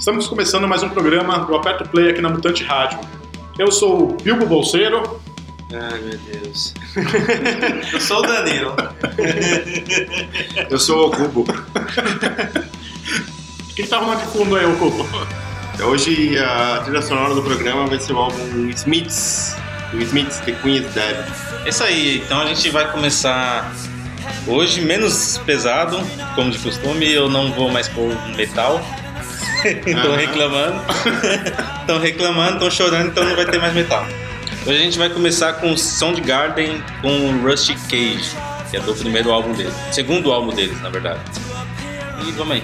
Estamos começando mais um programa do Aperto Play aqui na Mutante Rádio. Eu sou o Bilbo Bolseiro. Ai, meu Deus. Eu sou o Danilo. Eu sou o Cubo. O que tá arrumando de fundo aí, o Cubo? Hoje a trilha sonora do programa vai ser o álbum Smiths, do Smiths The Queen is Dead. É isso aí, então a gente vai começar hoje menos pesado, como de costume. Eu não vou mais pôr metal. Estão reclamando. Estão reclamando, estão chorando, então não vai ter mais metal. Hoje a gente vai começar com Soundgarden com Rusty Cage, que é do primeiro álbum deles. Segundo álbum deles, na verdade. E vamos aí.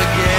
Again.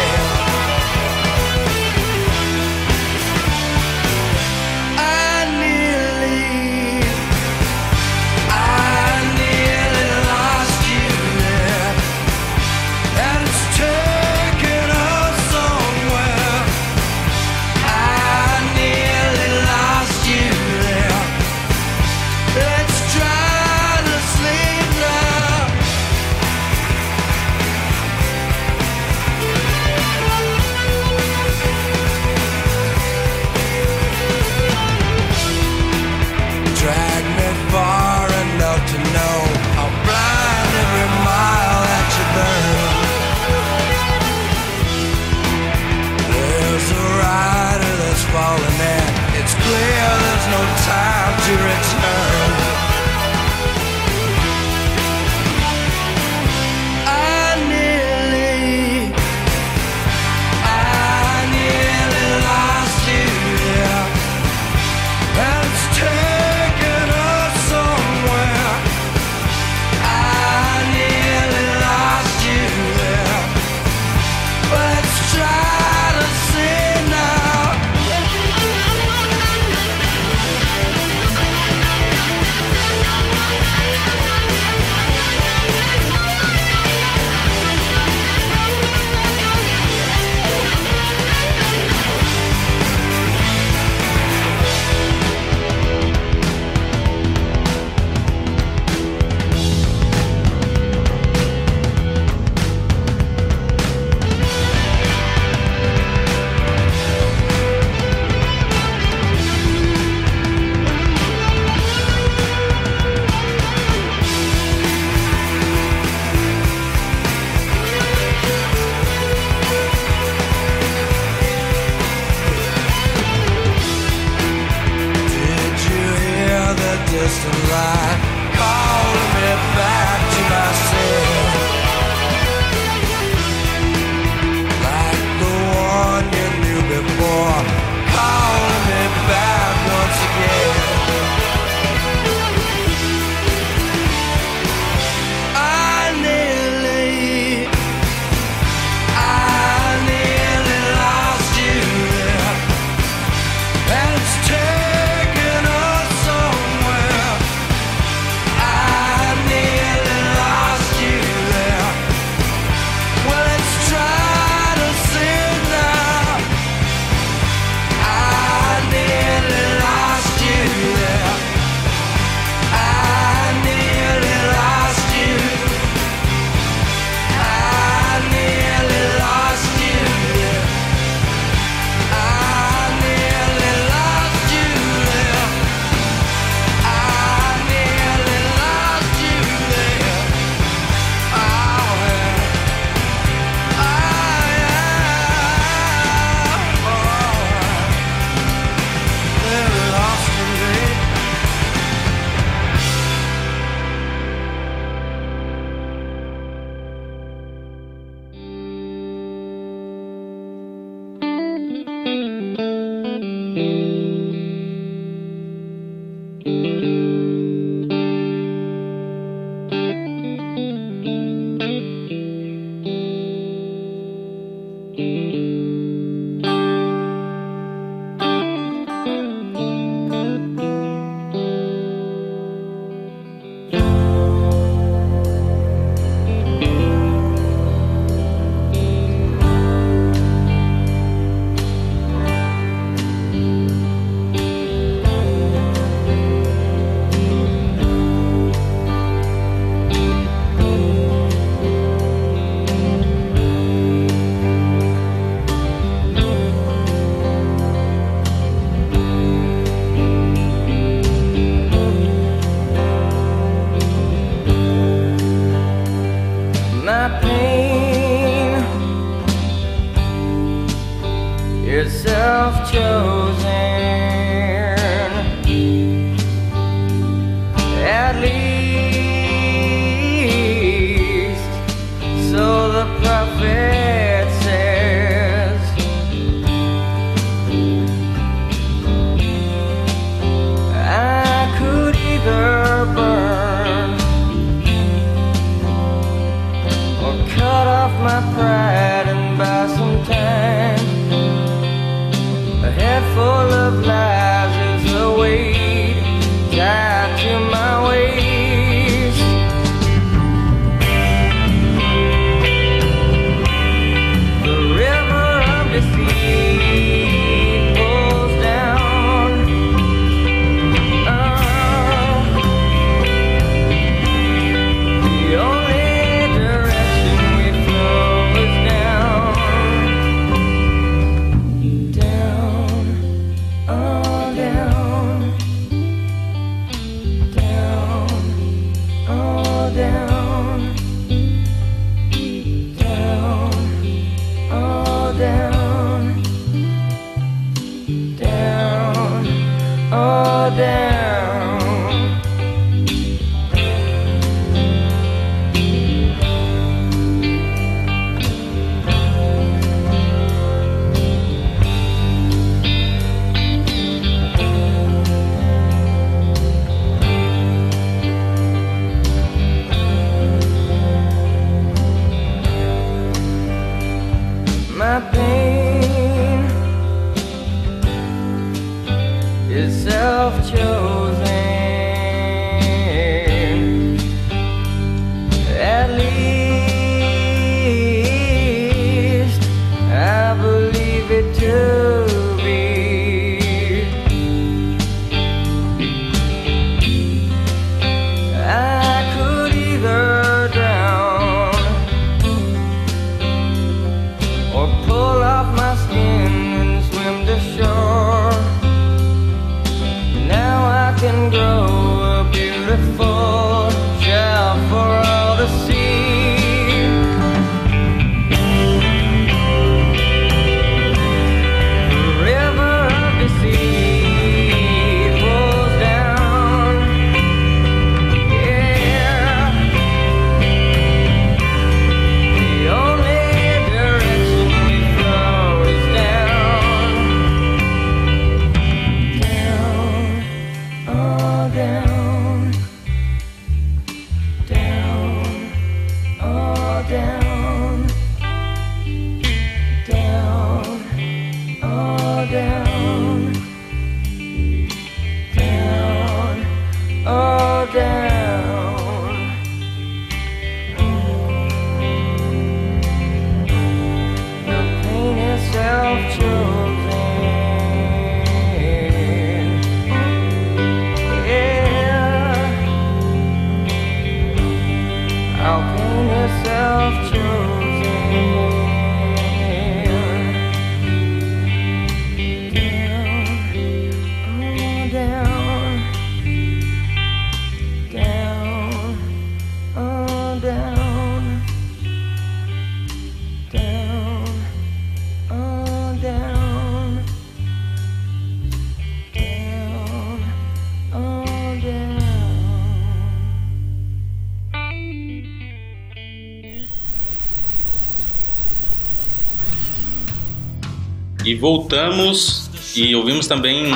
Voltamos e ouvimos também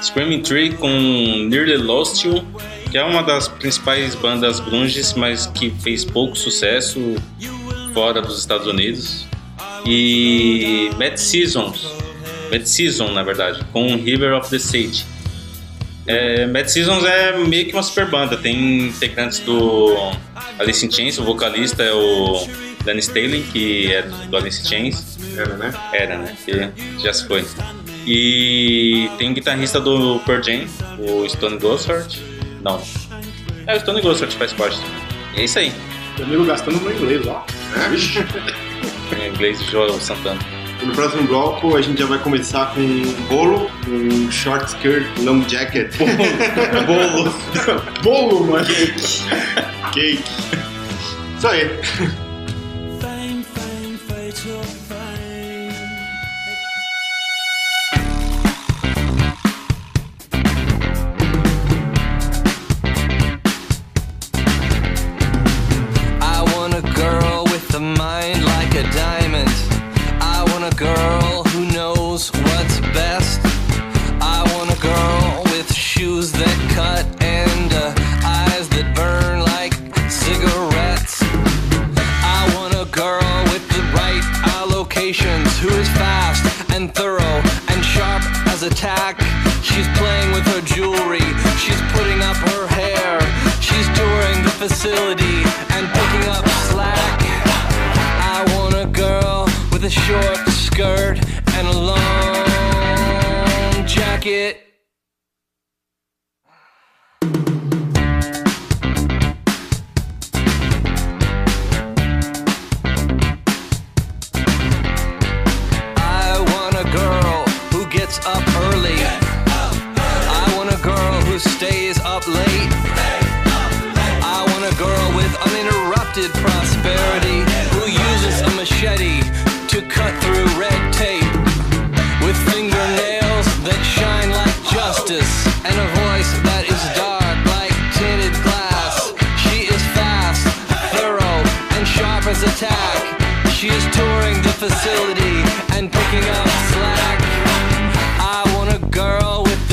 Screaming Tree com Nearly Lost You, que é uma das principais bandas grunges, mas que fez pouco sucesso fora dos Estados Unidos. E Mad Seasons, Mad Season na verdade, com River of the Sage. É, Mad Seasons é meio que uma super banda, tem integrantes do Alice in Chains, o vocalista é o Danny Staley, que é do Alice in Chains. Era, né? Era, né? Que já se foi. E tem um guitarrista do Pearl Jam, o Stone Gossard. Não. É, o Stone Gossard faz parte. E é isso aí. Meu amigo gastando no inglês, ó. Vixe. Em inglês, Joel Santana. No próximo bloco a gente já vai começar com um bolo, um short skirt, long jacket. Bolo. Bolo, mano. Cake. Isso aí.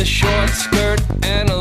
Short skirt and a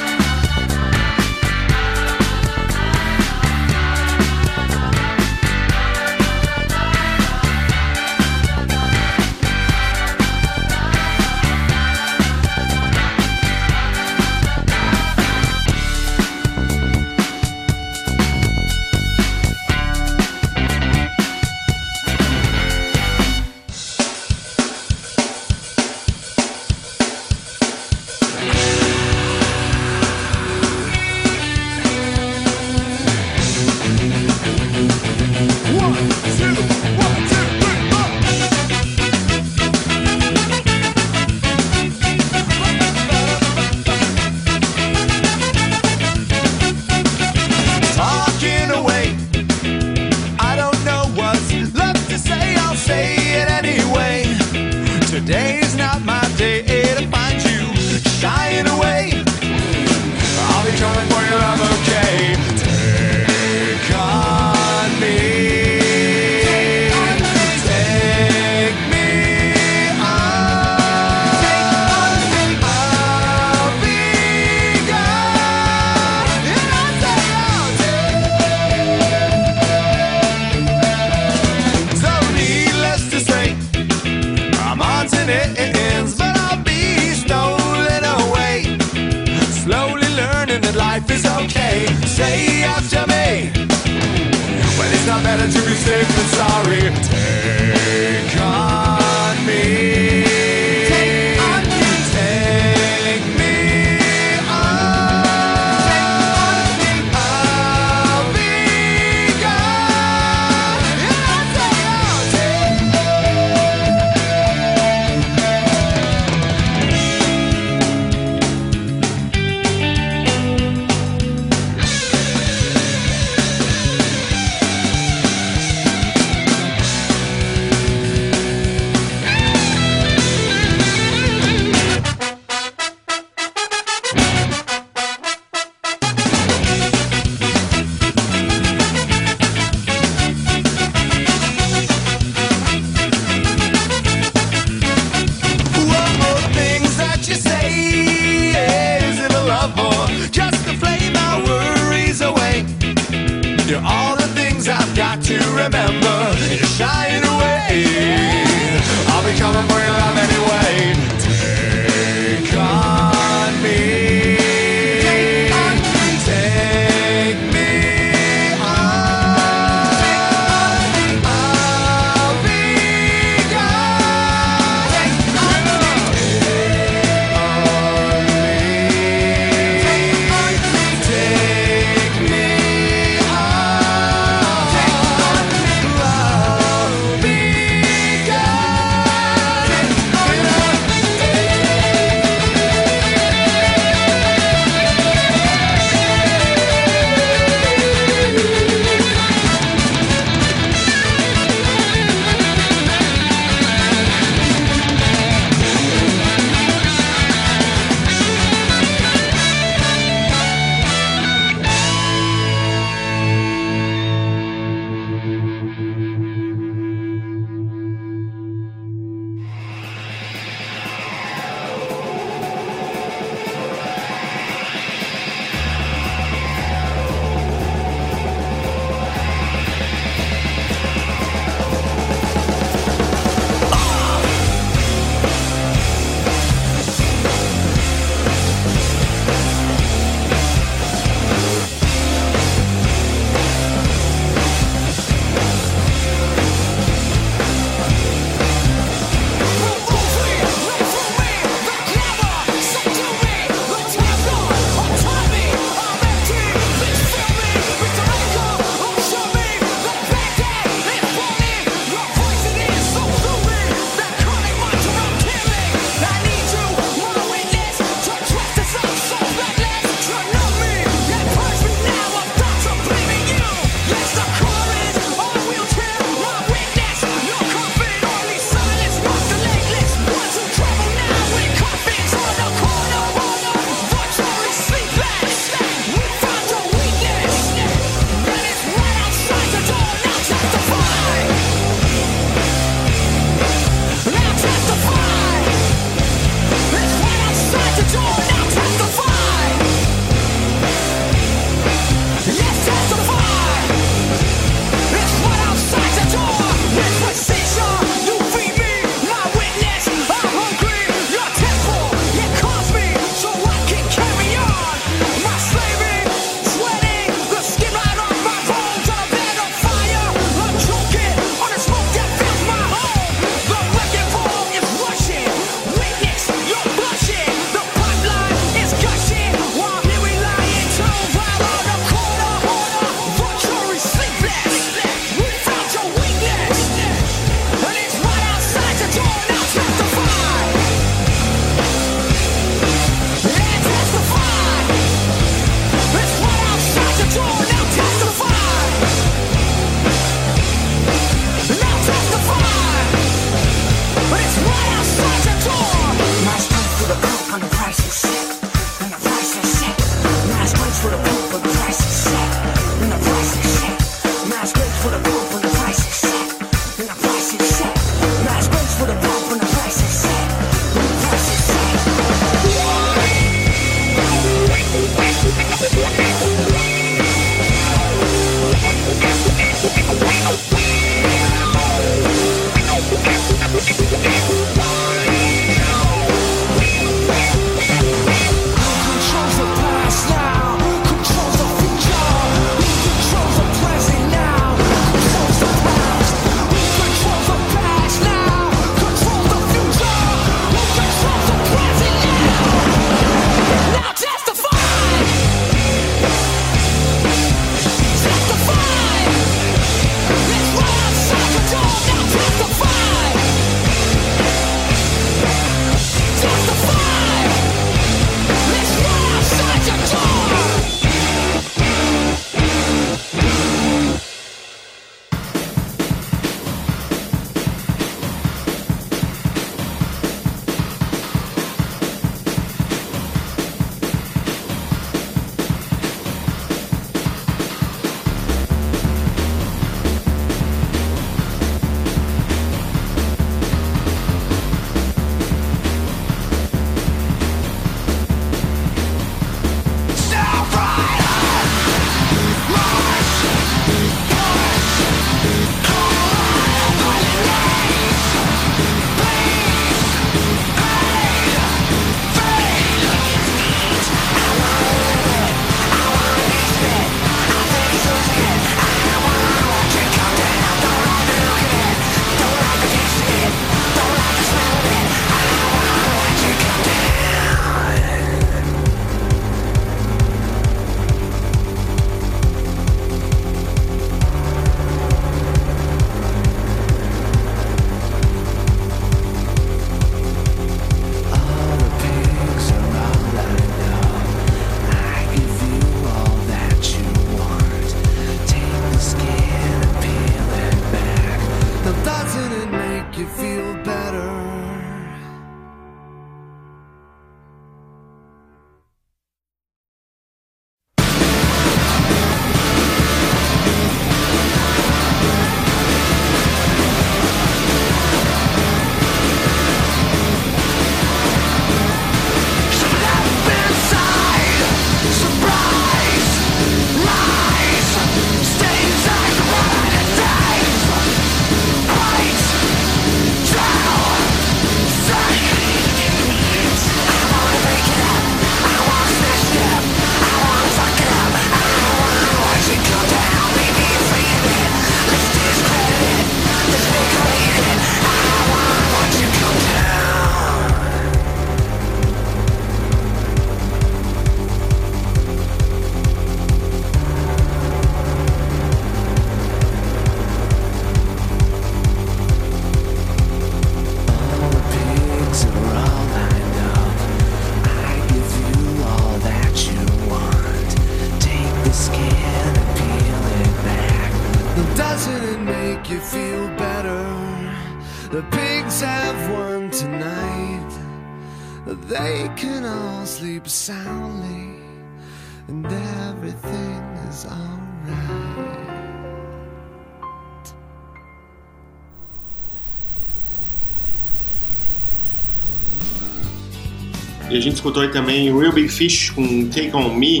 E a gente escutou aí também Real Big Fish com Take On Me.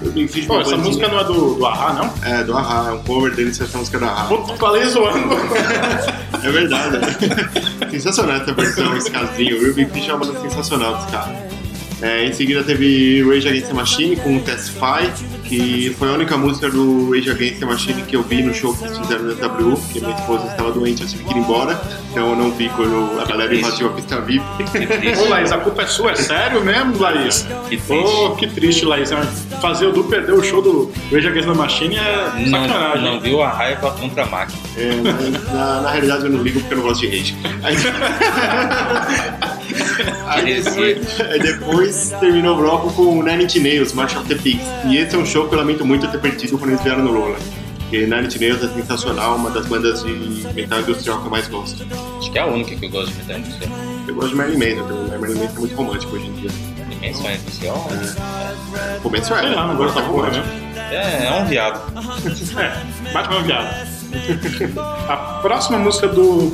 Real Big Fish Pô, uma essa música não é do, do Ahá, não? É, do Ahá, é um cover deles, essa música da Ahá. Puta, falei zoando. É verdade. sensacional essa versão, esse casinho. Real Big Fish é uma banda sensacional desse cara. É, em seguida teve Rage Against the Machine com Testify, que foi a única música do Rage Against the Machine que eu vi no show que fizeram na W, porque minha esposa estava doente, eu tive que ir embora, então eu não vi quando a galera invadiu a pista VIP. Ô, Laís, a culpa é sua, é sério mesmo, Laís? Que triste. Ô, que triste, Laís. Fazer o Du perder o show do Rage Against the Machine é Não, sacanagem. não viu a raiva contra a máquina. É, na, na realidade eu não ligo porque eu não gosto de Rage. Aí, depois, aí depois terminou o bloco com Nine Inch Nails, March of the Pigs. E esse é um show que eu lamento muito ter perdido quando eles vieram no Lola. Porque Nine Inch Nails é sensacional, uma das bandas de metal industrial que eu mais gosto. Acho que é a única que eu gosto de metal industrial. Eu gosto de Marilyn Manson também, né? Marilyn Manson é muito romântico hoje em dia. Dimensão industrial O começo é, Sei lá, não gosto da porra, né? é, é um viado. É, Batman viado. A próxima música do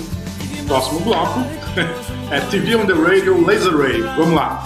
próximo bloco é TV on the Radio Laser Ray. Vamos lá.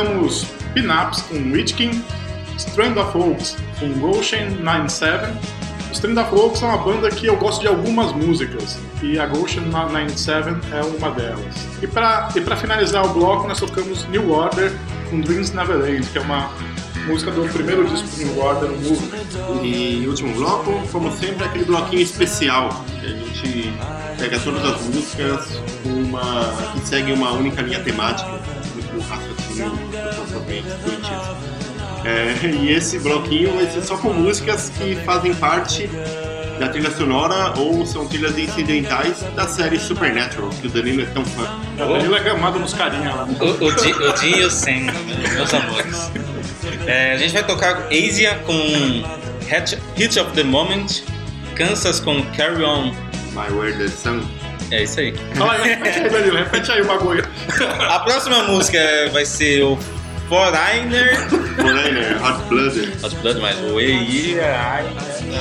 Tocamos Pin-Ups com Witchkin, Strand of Oaks com Goshen 97. O Strand of Oaks é uma banda que eu gosto de algumas músicas e a Goshen 97 é uma delas. E para e pra finalizar o bloco, nós tocamos New Order com Dreams Never End, que é uma música do primeiro disco do New Order, o Movement. E último bloco, como sempre, aquele bloquinho especial que a gente pega todas as músicas uma, que seguem uma única linha temática, muito raciocínio É, e esse bloquinho vai ser só com músicas que fazem parte da trilha sonora ou são trilhas incidentais da série Supernatural, que o Danilo é tão fã. A Danilo é gamado nos carinha lá. O, o, Di- o e o Sam, meus amores. É, a gente vai tocar Asia com Hit of the Moment, Kansas com Carry On. My Word the Sun. É isso aí. Olha, repete aí, Danilo, repete aí o bagulho. A próxima música vai ser o Foreigner. Foreigner, Hot Blooded. Hot Blood, mas o EI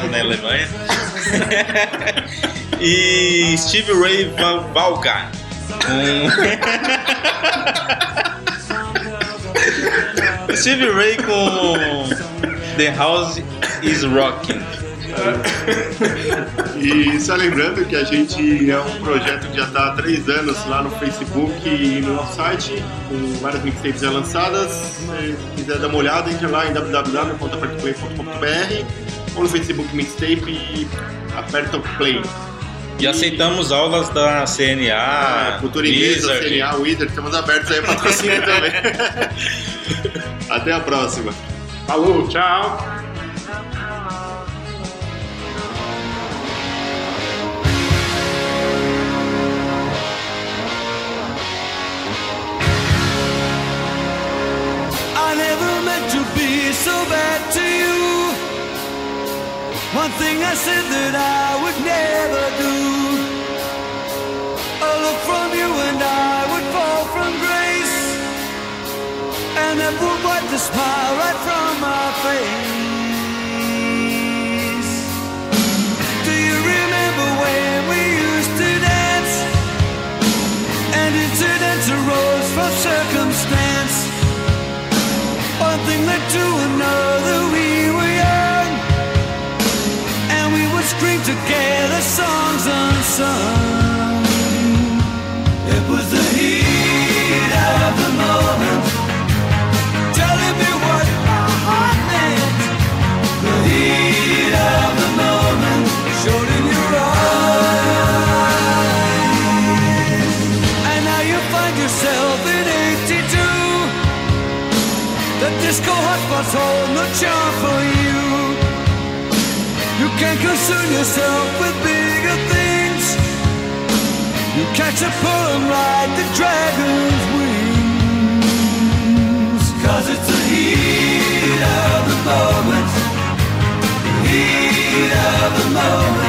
na Alemanha. e Steve Ray Val- Vaughan. Com... Steve Ray com The House is Rocking. E só lembrando que a gente é um projeto que já está há três anos lá no Facebook e no nosso site, com várias mixtapes já lançadas. Se quiser dar uma olhada, entre lá em www.apertoplay.com.br ou no Facebook Mixtape e aperta o play. E aceitamos aulas da CNA, Ah, Cultura Inglesa. CNA, Wizard, estamos abertos aí a patrocínio também. Até a próxima. Falou, tchau. I never meant to be so bad to you. One thing I said that I would never do. A look from you and I would fall from grace. And that would wipe the smile right from my face. Do you remember when we used to dance? And incidents arose from circumstance. One thing led to another, we were young. And we would scream together songs unsung. Yourself with bigger things. You catch a pull and ride the dragon's wings. Cause it's the heat of the moment. The heat of the moment.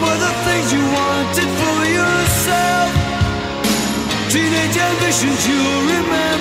Were the things you wanted for yourself? Teenage ambitions you remember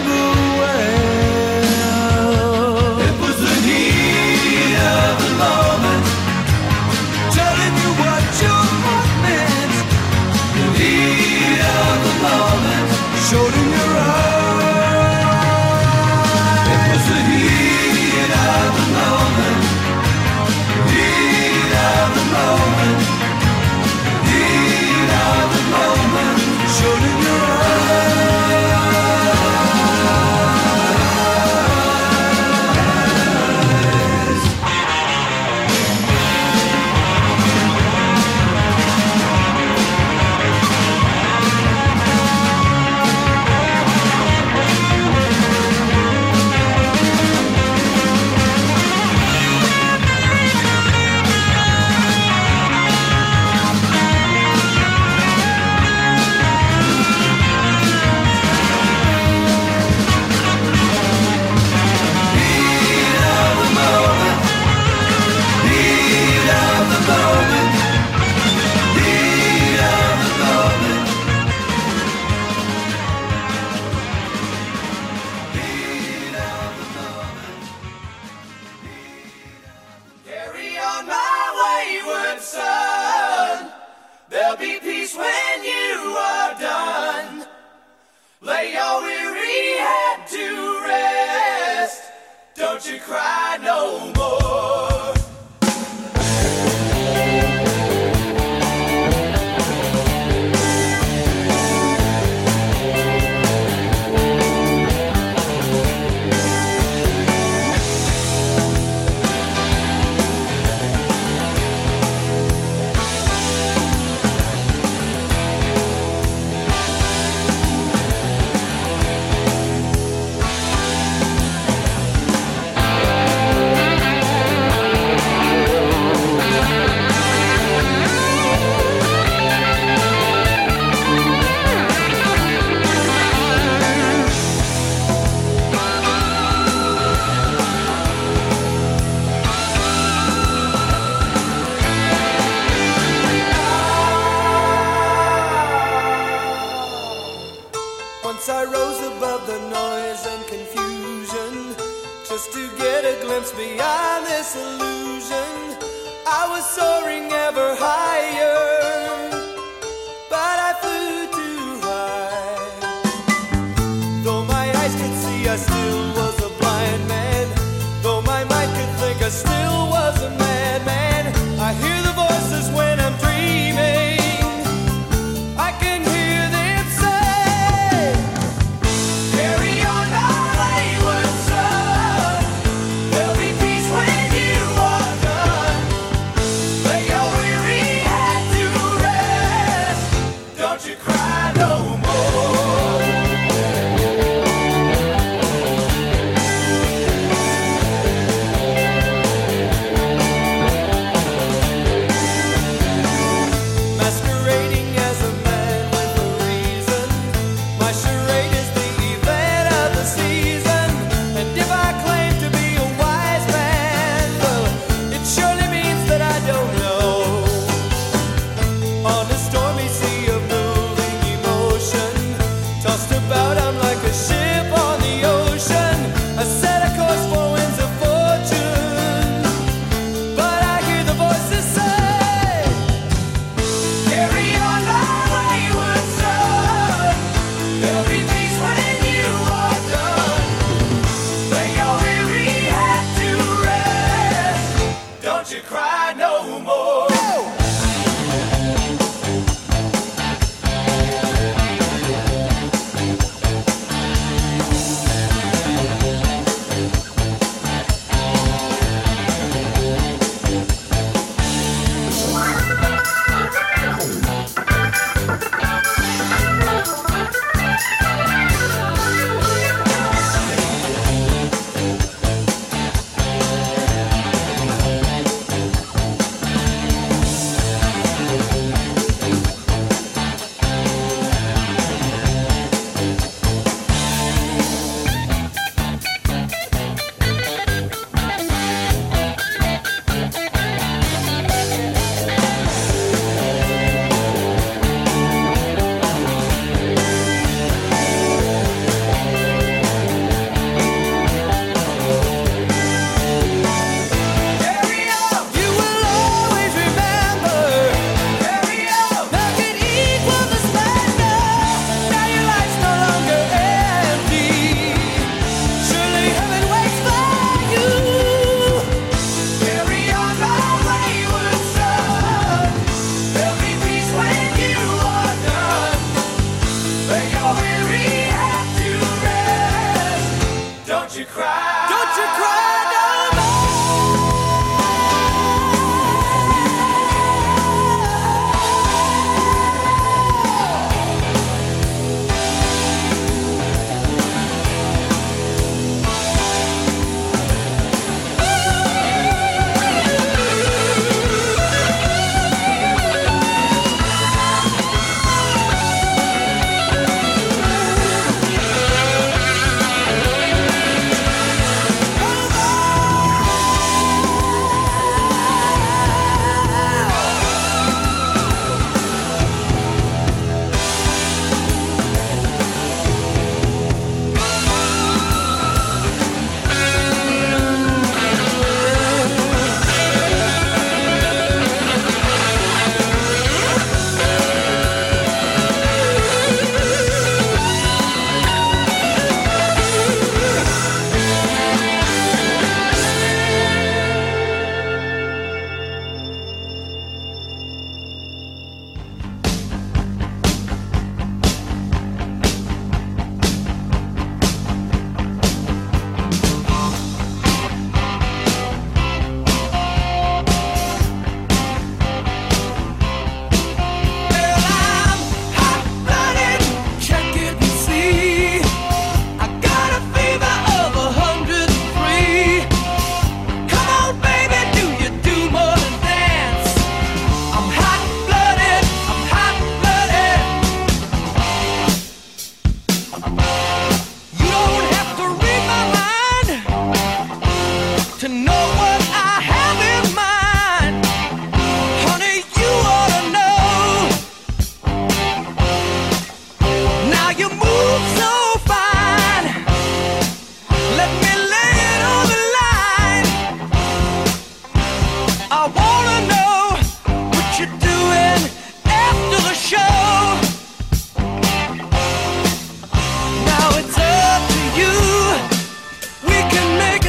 cry no more.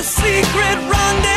secret rendezvous.